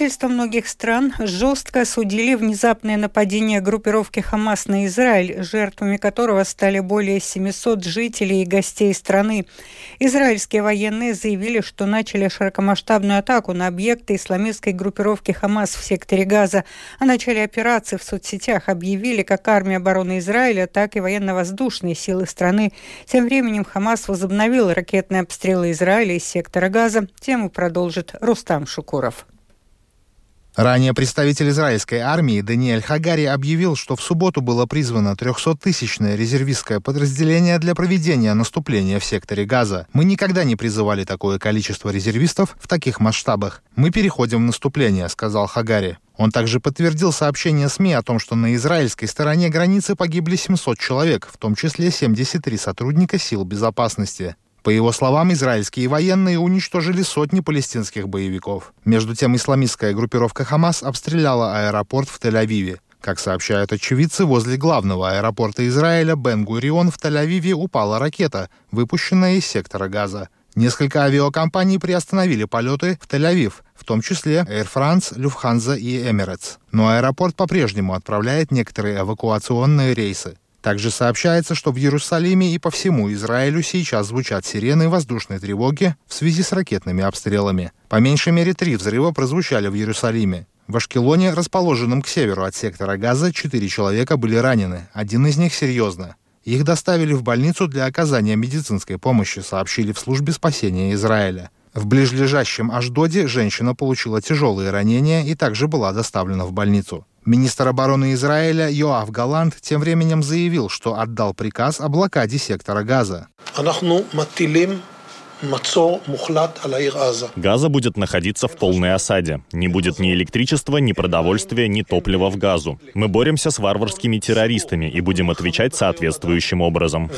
Правительства многих стран жестко осудили внезапное нападение группировки Хамас на Израиль, жертвами которого стали более 700 жителей и гостей страны. Израильские военные заявили, что начали широкомасштабную атаку на объекты исламистской группировки Хамас в секторе Газа. О начале операции в соцсетях объявили как армия обороны Израиля, так и военно-воздушные силы страны. Тем временем Хамас возобновил ракетные обстрелы Израиля из сектора Газа. Тему продолжит Рустам Шукуров. Ранее представитель израильской армии Даниэль Хагари объявил, что в субботу было призвано 300-тысячное резервистское подразделение для проведения наступления в секторе Газа. Мы никогда не призывали такое количество резервистов в таких масштабах. Мы переходим в наступление, сказал Хагари. Он также подтвердил сообщение СМИ о том, что на израильской стороне границы погибли 700 человек, в том числе 73 сотрудника сил безопасности. По его словам, израильские военные уничтожили сотни палестинских боевиков. Между тем, исламистская группировка «Хамас» обстреляла аэропорт в Тель-Авиве. Как сообщают очевидцы, возле главного аэропорта Израиля Бен-Гурион в Тель-Авиве упала ракета, выпущенная из сектора газа. Несколько авиакомпаний приостановили полеты в Тель-Авив, в том числе Air France, Lufthansa и Emirates. Но аэропорт по-прежнему отправляет некоторые эвакуационные рейсы. Также сообщается, что в Иерусалиме и по всему Израилю сейчас звучат сирены воздушной тревоги в связи с ракетными обстрелами. По меньшей мере три взрыва прозвучали в Иерусалиме. В Ашкелоне, расположенном к северу от сектора Газа, четыре человека были ранены, один из них серьезно. Их доставили в больницу для оказания медицинской помощи, сообщили в службе спасения Израиля. В ближлежащем Ашдоде женщина получила тяжелые ранения и также была доставлена в больницу. Министр обороны Израиля Йоав Галант тем временем заявил, что отдал приказ о блокаде сектора Газа. Газа будет находиться в полной осаде. Не будет ни электричества, ни продовольствия, ни топлива в Газу. Мы боремся с варварскими террористами и будем отвечать соответствующим образом.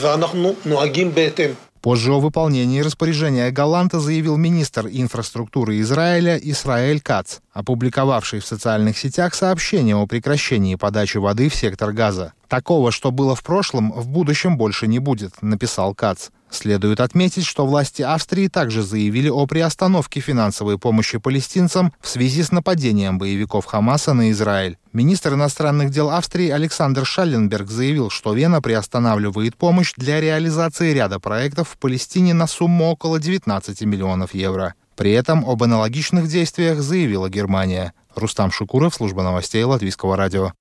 Позже о выполнении распоряжения Галанта заявил министр инфраструктуры Израиля Исраэль Кац, опубликовавший в социальных сетях сообщение о прекращении подачи воды в сектор газа. Такого, что было в прошлом, в будущем больше не будет, написал Кац. Следует отметить, что власти Австрии также заявили о приостановке финансовой помощи палестинцам в связи с нападением боевиков Хамаса на Израиль. Министр иностранных дел Австрии Александр Шалленберг заявил, что Вена приостанавливает помощь для реализации ряда проектов в Палестине на сумму около 19 миллионов евро. При этом об аналогичных действиях заявила Германия. Рустам Шукуров, служба новостей Латвийского радио.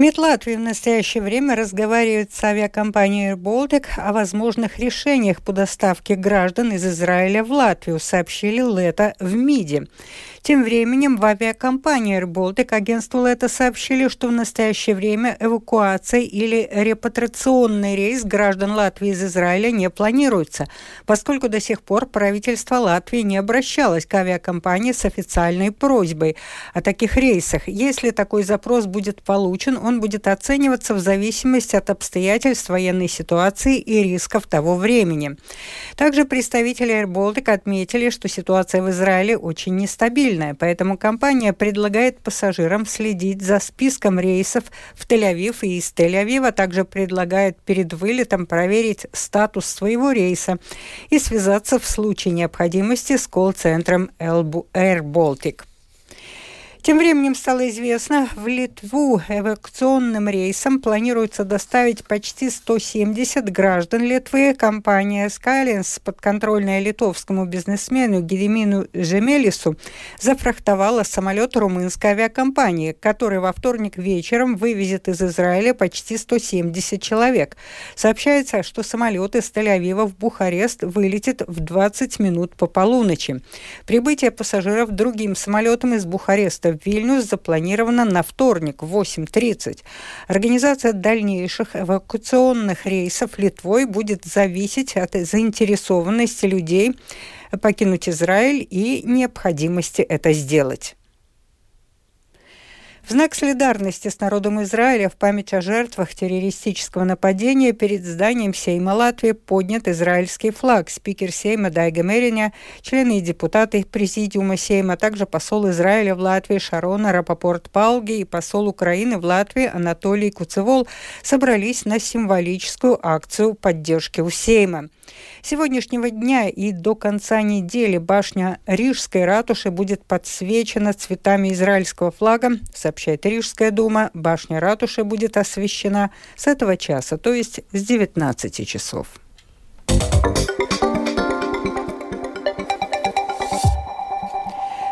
МИД Латвии в настоящее время разговаривает с авиакомпанией Air о возможных решениях по доставке граждан из Израиля в Латвию, сообщили Лето в МИДе. Тем временем в авиакомпании Air агентству Лето сообщили, что в настоящее время эвакуация или репатриационный рейс граждан Латвии из Израиля не планируется, поскольку до сих пор правительство Латвии не обращалось к авиакомпании с официальной просьбой о таких рейсах. Если такой запрос будет получен, он будет оцениваться в зависимости от обстоятельств военной ситуации и рисков того времени. Также представители Baltic отметили, что ситуация в Израиле очень нестабильная, поэтому компания предлагает пассажирам следить за списком рейсов в Тель-Авив и из Тель-Авива, а также предлагает перед вылетом проверить статус своего рейса и связаться в случае необходимости с колл-центром Air Baltic. Тем временем стало известно, в Литву эвакуационным рейсом планируется доставить почти 170 граждан Литвы. Компания Skylines, подконтрольная литовскому бизнесмену Гедемину Жемелису, зафрахтовала самолет румынской авиакомпании, который во вторник вечером вывезет из Израиля почти 170 человек. Сообщается, что самолет из Тель-Авива в Бухарест вылетит в 20 минут по полуночи. Прибытие пассажиров другим самолетом из Бухареста в Вильнюс запланировано на вторник в 8.30. Организация дальнейших эвакуационных рейсов Литвой будет зависеть от заинтересованности людей покинуть Израиль и необходимости это сделать. В знак солидарности с народом Израиля в память о жертвах террористического нападения перед зданием Сейма Латвии поднят израильский флаг. Спикер Сейма Дайга Мериня, члены и депутаты Президиума Сейма, а также посол Израиля в Латвии Шарона Рапопорт Палги и посол Украины в Латвии Анатолий Куцевол собрались на символическую акцию поддержки у Сейма. Сегодняшнего дня и до конца недели башня Рижской ратуши будет подсвечена цветами израильского флага, сообщает Рижская дума. Башня ратуши будет освещена с этого часа, то есть с 19 часов.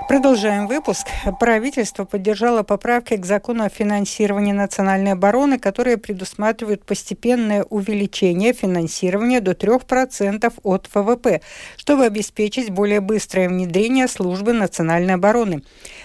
Продолжаем выпуск. Правительство поддержало поправки к закону о финансировании национальной обороны, которые предусматривают постепенное увеличение финансирования до 3% от ВВП, чтобы обеспечить более быстрое внедрение службы национальной обороны.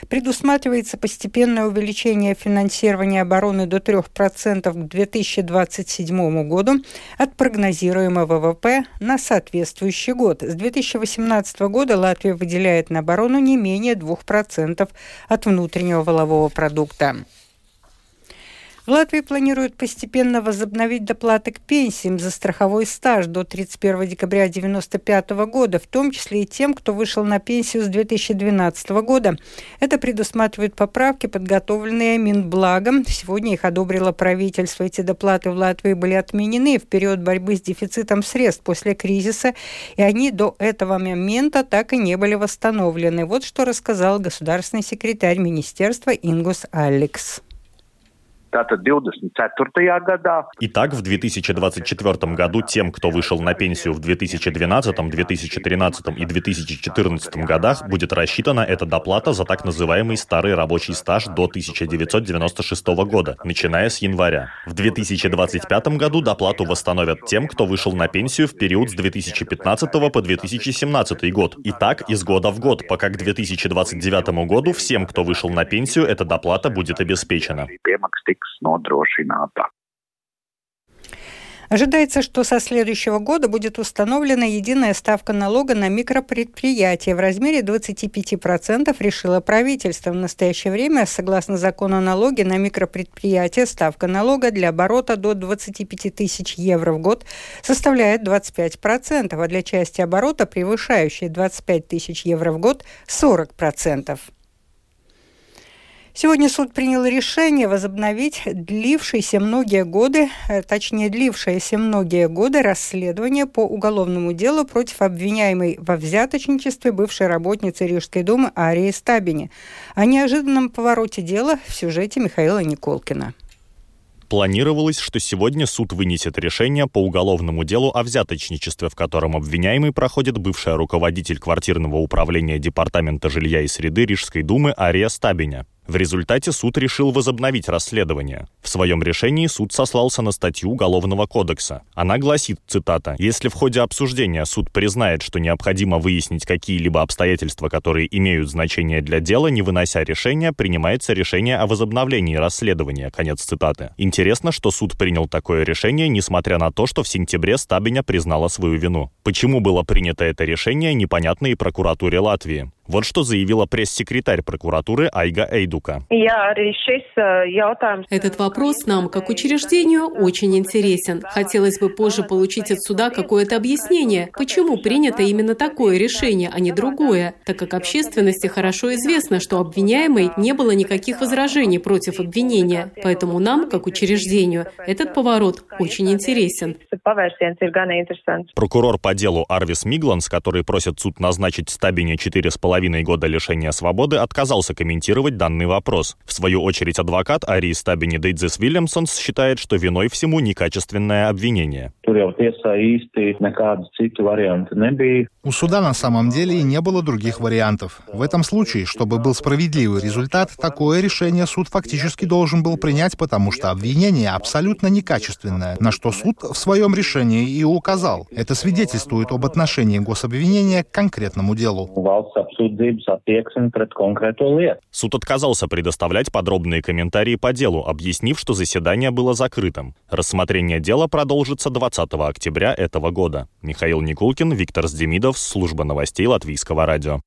Предусматривается постепенное увеличение финансирования обороны до 3% к 2027 году от прогнозируемого ВВП на соответствующий год. С 2018 года Латвия выделяет на оборону не менее 2% от внутреннего волового продукта. В Латвии планируют постепенно возобновить доплаты к пенсиям за страховой стаж до 31 декабря 1995 года, в том числе и тем, кто вышел на пенсию с 2012 года. Это предусматривают поправки, подготовленные Минблагом. Сегодня их одобрило правительство. Эти доплаты в Латвии были отменены в период борьбы с дефицитом средств после кризиса, и они до этого момента так и не были восстановлены. Вот что рассказал государственный секретарь министерства Ингус Алекс. Tātad 24. gadā. Итак, в 2024 году тем, кто вышел на пенсию в 2012, 2013 и 2014 годах, будет рассчитана эта доплата за так называемый старый рабочий стаж до 1996 года, начиная с января. В 2025 году доплату восстановят тем, кто вышел на пенсию в период с 2015 по 2017 год. И так из года в год, пока к 2029 году всем, кто вышел на пенсию, эта доплата будет обеспечена tiks nodrošināta. Ожидается, что со следующего года будет установлена единая ставка налога на микропредприятия в размере 25%, решило правительство. В настоящее время, согласно закону о налоге на микропредприятия, ставка налога для оборота до 25 тысяч евро в год составляет 25%, а для части оборота, превышающей 25 тысяч евро в год, 40%. Сегодня суд принял решение возобновить длившиеся многие годы, э, точнее длившееся многие годы расследование по уголовному делу против обвиняемой во взяточничестве бывшей работницы Рижской думы Арии Стабини. О неожиданном повороте дела в сюжете Михаила Николкина. Планировалось, что сегодня суд вынесет решение по уголовному делу о взяточничестве, в котором обвиняемый проходит бывшая руководитель квартирного управления Департамента жилья и среды Рижской думы Ария Стабиня. В результате суд решил возобновить расследование. В своем решении суд сослался на статью Уголовного кодекса. Она гласит, цитата, «Если в ходе обсуждения суд признает, что необходимо выяснить какие-либо обстоятельства, которые имеют значение для дела, не вынося решения, принимается решение о возобновлении расследования». Конец цитаты. Интересно, что суд принял такое решение, несмотря на то, что в сентябре Стабиня признала свою вину. Почему было принято это решение, непонятно и прокуратуре Латвии. Вот что заявила пресс-секретарь прокуратуры Айга Эйдука. Этот вопрос нам, как учреждению, очень интересен. Хотелось бы позже получить от суда какое-то объяснение, почему принято именно такое решение, а не другое, так как общественности хорошо известно, что обвиняемой не было никаких возражений против обвинения. Поэтому нам, как учреждению, этот поворот очень интересен. Прокурор по делу Арвис Мигланс, который просит суд назначить Стабине 4,5 половиной года лишения свободы отказался комментировать данный вопрос. В свою очередь адвокат Арии Стабини Дейдзис Вильямсонс считает, что виной всему некачественное обвинение. У суда на самом деле и не было других вариантов. В этом случае, чтобы был справедливый результат, такое решение суд фактически должен был принять, потому что обвинение абсолютно некачественное, на что суд в своем решении и указал. Это свидетельствует об отношении гособвинения к конкретному делу sūdzības attieksmi pret konkrēto lietu. Суд отказался предоставлять подробные комментарии по делу, объяснив, что заседание было закрытым. Рассмотрение дела продолжится 20 октября этого года. Михаил Никулкин, Виктор Сдемидов, служба новостей Латвийского радио.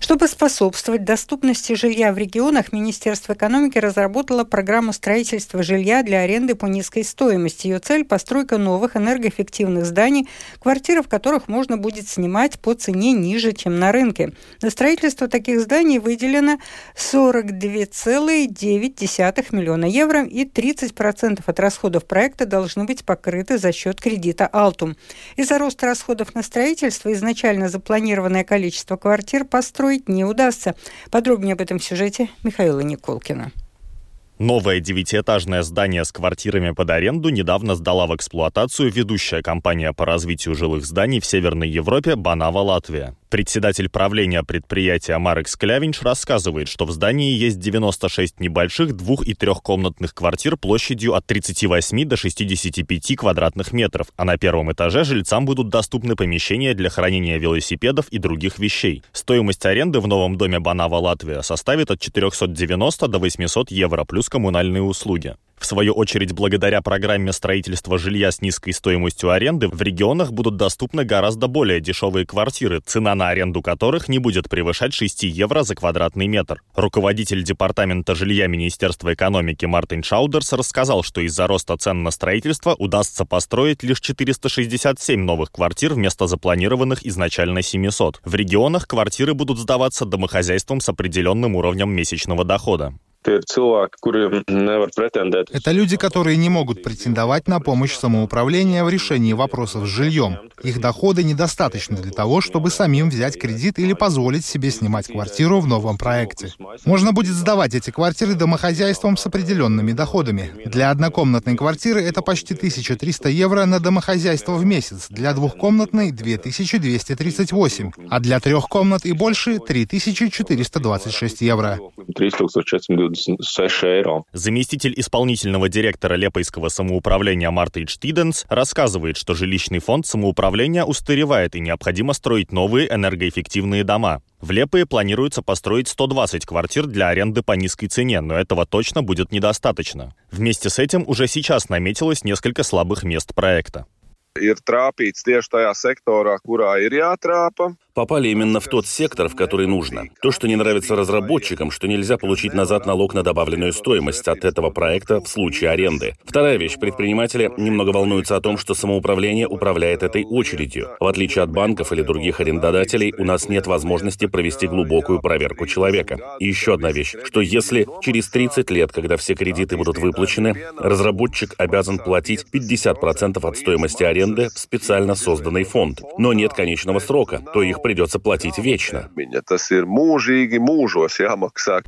Чтобы способствовать доступности жилья в регионах, Министерство экономики разработало программу строительства жилья для аренды по низкой стоимости. Ее цель – постройка новых энергоэффективных зданий, квартиры в которых можно будет снимать по цене ниже, чем на рынке. На строительство таких зданий выделено 42,9 миллиона евро и 30% от расходов проекта должны быть покрыты за счет кредита «Алтум». Из-за роста расходов на строительство изначально запланированное количество квартир построено построить не удастся. Подробнее об этом в сюжете Михаила Николкина. Новое девятиэтажное здание с квартирами под аренду недавно сдала в эксплуатацию ведущая компания по развитию жилых зданий в Северной Европе «Банава Латвия». Председатель правления предприятия Марекс Клявинч рассказывает, что в здании есть 96 небольших двух- и трехкомнатных квартир площадью от 38 до 65 квадратных метров, а на первом этаже жильцам будут доступны помещения для хранения велосипедов и других вещей. Стоимость аренды в новом доме Банава Латвия составит от 490 до 800 евро плюс коммунальные услуги. В свою очередь, благодаря программе строительства жилья с низкой стоимостью аренды, в регионах будут доступны гораздо более дешевые квартиры, цена на аренду которых не будет превышать 6 евро за квадратный метр. Руководитель Департамента жилья Министерства экономики Мартин Шаудерс рассказал, что из-за роста цен на строительство удастся построить лишь 467 новых квартир вместо запланированных изначально 700. В регионах квартиры будут сдаваться домохозяйствам с определенным уровнем месячного дохода. Это люди, которые не могут претендовать на помощь самоуправления в решении вопросов с жильем. Их доходы недостаточны для того, чтобы самим взять кредит или позволить себе снимать квартиру в новом проекте. Можно будет сдавать эти квартиры домохозяйствам с определенными доходами. Для однокомнатной квартиры это почти 1300 евро на домохозяйство в месяц, для двухкомнатной 2238, а для трех комнат и больше 3426 евро. Заместитель исполнительного директора Лепойского самоуправления Марта Ичтиденс рассказывает, что жилищный фонд самоуправления устаревает и необходимо строить новые энергоэффективные дома. В Лепое планируется построить 120 квартир для аренды по низкой цене, но этого точно будет недостаточно. Вместе с этим уже сейчас наметилось несколько слабых мест проекта. Ir trāpīts tieši tajā sektorā, kurā ir jātrāpa попали именно в тот сектор, в который нужно. То, что не нравится разработчикам, что нельзя получить назад налог на добавленную стоимость от этого проекта в случае аренды. Вторая вещь. Предприниматели немного волнуются о том, что самоуправление управляет этой очередью. В отличие от банков или других арендодателей, у нас нет возможности провести глубокую проверку человека. И еще одна вещь, что если через 30 лет, когда все кредиты будут выплачены, разработчик обязан платить 50% от стоимости аренды в специально созданный фонд, но нет конечного срока, то их придется платить вечно.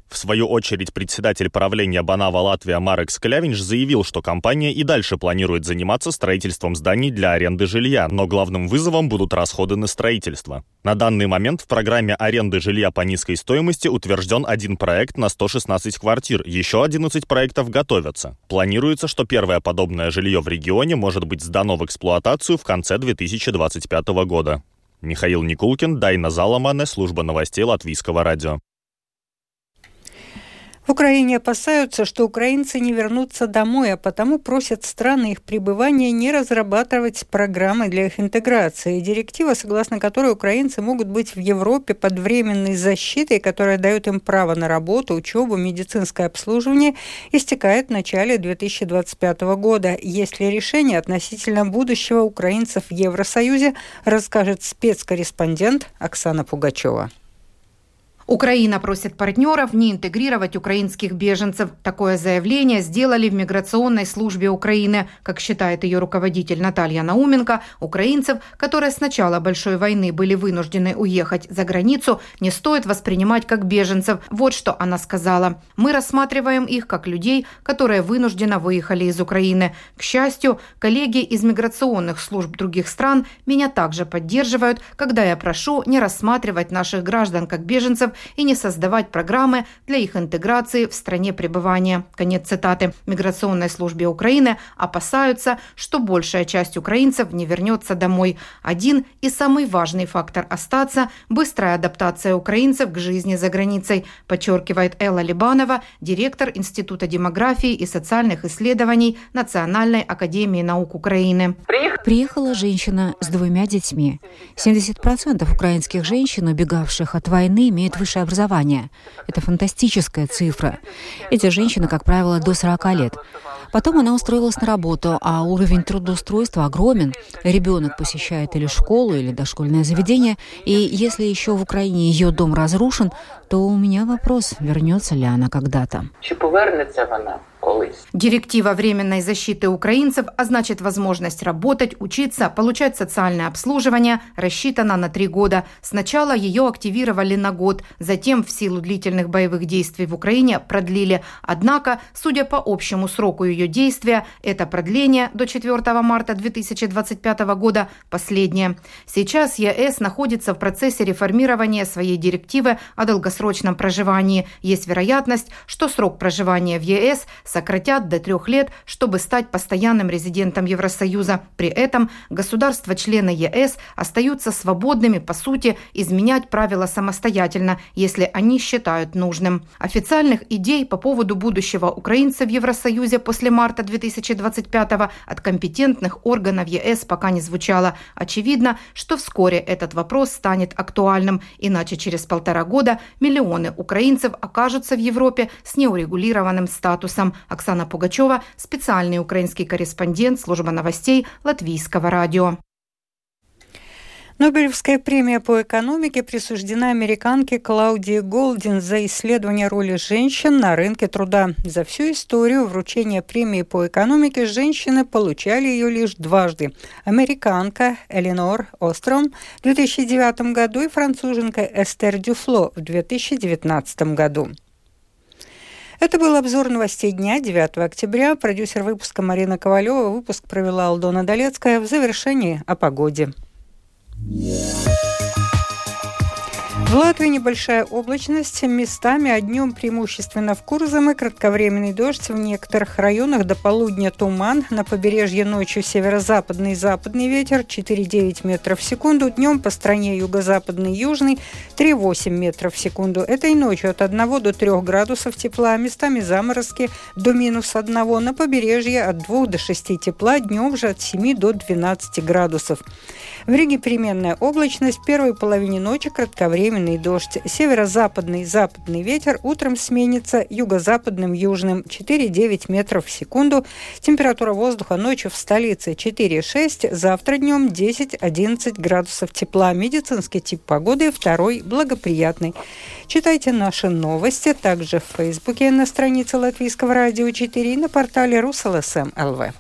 В свою очередь, председатель правления Банава Латвия Марекс Клявинч заявил, что компания и дальше планирует заниматься строительством зданий для аренды жилья, но главным вызовом будут расходы на строительство. На данный момент в программе аренды жилья по низкой стоимости утвержден один проект на 116 квартир, еще 11 проектов готовятся. Планируется, что первое подобное жилье в регионе может быть сдано в эксплуатацию в конце 2025 года. Михаил Никулкин, Дайна Заламане, служба новостей Латвийского радио. Украине опасаются, что украинцы не вернутся домой, а потому просят страны их пребывания не разрабатывать программы для их интеграции. Директива, согласно которой украинцы могут быть в Европе под временной защитой, которая дает им право на работу, учебу, медицинское обслуживание, истекает в начале 2025 года. Есть ли решение относительно будущего украинцев в Евросоюзе, расскажет спецкорреспондент Оксана Пугачева. Украина просит партнеров не интегрировать украинских беженцев. Такое заявление сделали в миграционной службе Украины. Как считает ее руководитель Наталья Науменко, украинцев, которые с начала большой войны были вынуждены уехать за границу, не стоит воспринимать как беженцев. Вот что она сказала. Мы рассматриваем их как людей, которые вынужденно выехали из Украины. К счастью, коллеги из миграционных служб других стран меня также поддерживают, когда я прошу не рассматривать наших граждан как беженцев и не создавать программы для их интеграции в стране пребывания. Конец цитаты. Миграционной службе Украины опасаются, что большая часть украинцев не вернется домой. Один и самый важный фактор остаться – быстрая адаптация украинцев к жизни за границей, подчеркивает Элла Либанова, директор Института демографии и социальных исследований Национальной академии наук Украины. Приехала женщина с двумя детьми. 70% украинских женщин, убегавших от войны, имеют высшее образование. Это фантастическая цифра. Эти женщины, как правило, до 40 лет. Потом она устроилась на работу, а уровень трудоустройства огромен. Ребенок посещает или школу, или дошкольное заведение, и если еще в Украине ее дом разрушен, то у меня вопрос, вернется ли она когда-то. Директива временной защиты украинцев, а значит возможность работать, учиться, получать социальное обслуживание, рассчитана на три года. Сначала ее активировали на год, затем в силу длительных боевых действий в Украине продлили. Однако, судя по общему сроку ее действия, это продление до 4 марта 2025 года последнее. Сейчас ЕС находится в процессе реформирования своей директивы о долгосрочном проживании. Есть вероятность, что срок проживания в ЕС сократят до трех лет, чтобы стать постоянным резидентом Евросоюза. При этом государства-члены ЕС остаются свободными, по сути, изменять правила самостоятельно, если они считают нужным. Официальных идей по поводу будущего украинцев в Евросоюзе после марта 2025 от компетентных органов ЕС пока не звучало. Очевидно, что вскоре этот вопрос станет актуальным, иначе через полтора года миллионы украинцев окажутся в Европе с неурегулированным статусом. Оксана Пугачева, специальный украинский корреспондент службы новостей Латвийского радио. Нобелевская премия по экономике присуждена американке Клаудии Голдин за исследование роли женщин на рынке труда. За всю историю вручения премии по экономике женщины получали ее лишь дважды. Американка Эленор Остром в 2009 году и француженка Эстер Дюфло в 2019 году. Это был обзор новостей дня 9 октября. Продюсер выпуска Марина Ковалева. Выпуск провела Алдона Долецкая. В завершении о погоде. Yeah. В Латвии небольшая облачность, местами, а днем преимущественно в Курзаме, кратковременный дождь, в некоторых районах до полудня туман, на побережье ночью северо-западный и западный ветер 4,9 метров в секунду, днем по стране юго-западный и южный 3,8 метров в секунду. Этой ночью от 1 до 3 градусов тепла, местами заморозки до минус 1, на побережье от 2 до 6 тепла, днем же от 7 до 12 градусов. В Риге переменная облачность, в первой половине ночи кратковременный сильный дождь. Северо-западный западный ветер утром сменится юго-западным южным 4-9 метров в секунду. Температура воздуха ночью в столице 4-6, завтра днем 10-11 градусов тепла. Медицинский тип погоды второй благоприятный. Читайте наши новости также в Фейсбуке на странице Латвийского радио 4 и на портале РусЛСМ ЛВ.